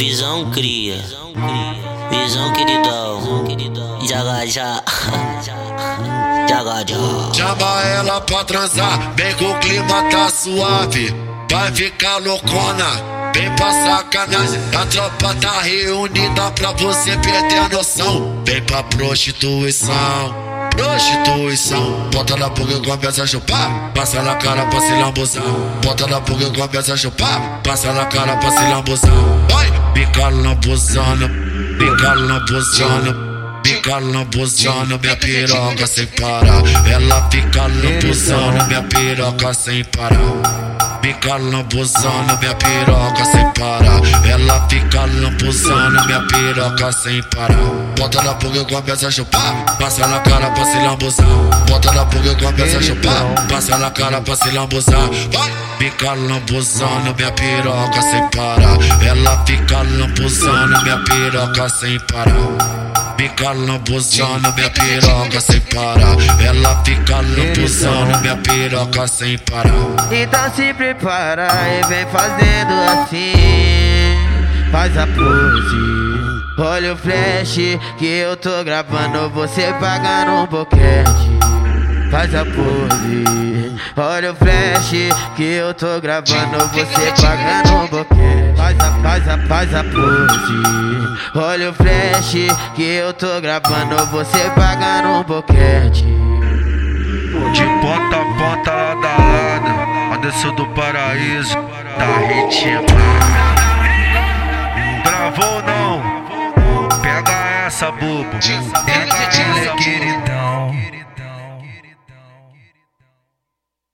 Visão cria, visão queridão, jaga já, jaga já. Chama ela pra transar, vem com o clima tá suave, vai ficar loucona. Vem pra sacanagem, a tropa tá reunida pra você perder a noção. Vem pra prostituição Bota na boca e começa a chupar. Passa na cara pra se lambuzar. Bota na boca e começa a chupar. Passa na cara pra se lambuzar. Vai! Fica lambuzando, fica lambuzando. Fica lambuzando minha piroca sem parar. Ela fica lambuzando minha piroca sem parar. Fica lambuzando minha piroca sem parar. Ela fica lambuzando minha piroca sem parar. Bota na boca e começa a chupar. Passa na cara pra se lambuzar. Bota na boca e começa a chupar. Passa na cara pra se lambuzar. Vai! Fica lambuzando minha piroca sem parar. Ela fica lambuzando minha piroca sem parar. Fica lambuzando minha piroca sem parar. Ela fica lambuzando minha piroca sem parar. Então se prepara e vem fazendo assim. Faz a pose. Olha o flash que eu tô gravando. Você pagando um boquete. Faz a pose. Olha o flash que eu tô gravando. Você pagando um boquete. Faz a, faz a, faz a pose. Olha o flash que eu tô gravando. Você pagando um boquete. De ponta a ponta lado Anderson do paraíso Tá ritmado Travou não. Pega essa bobo. Pega essa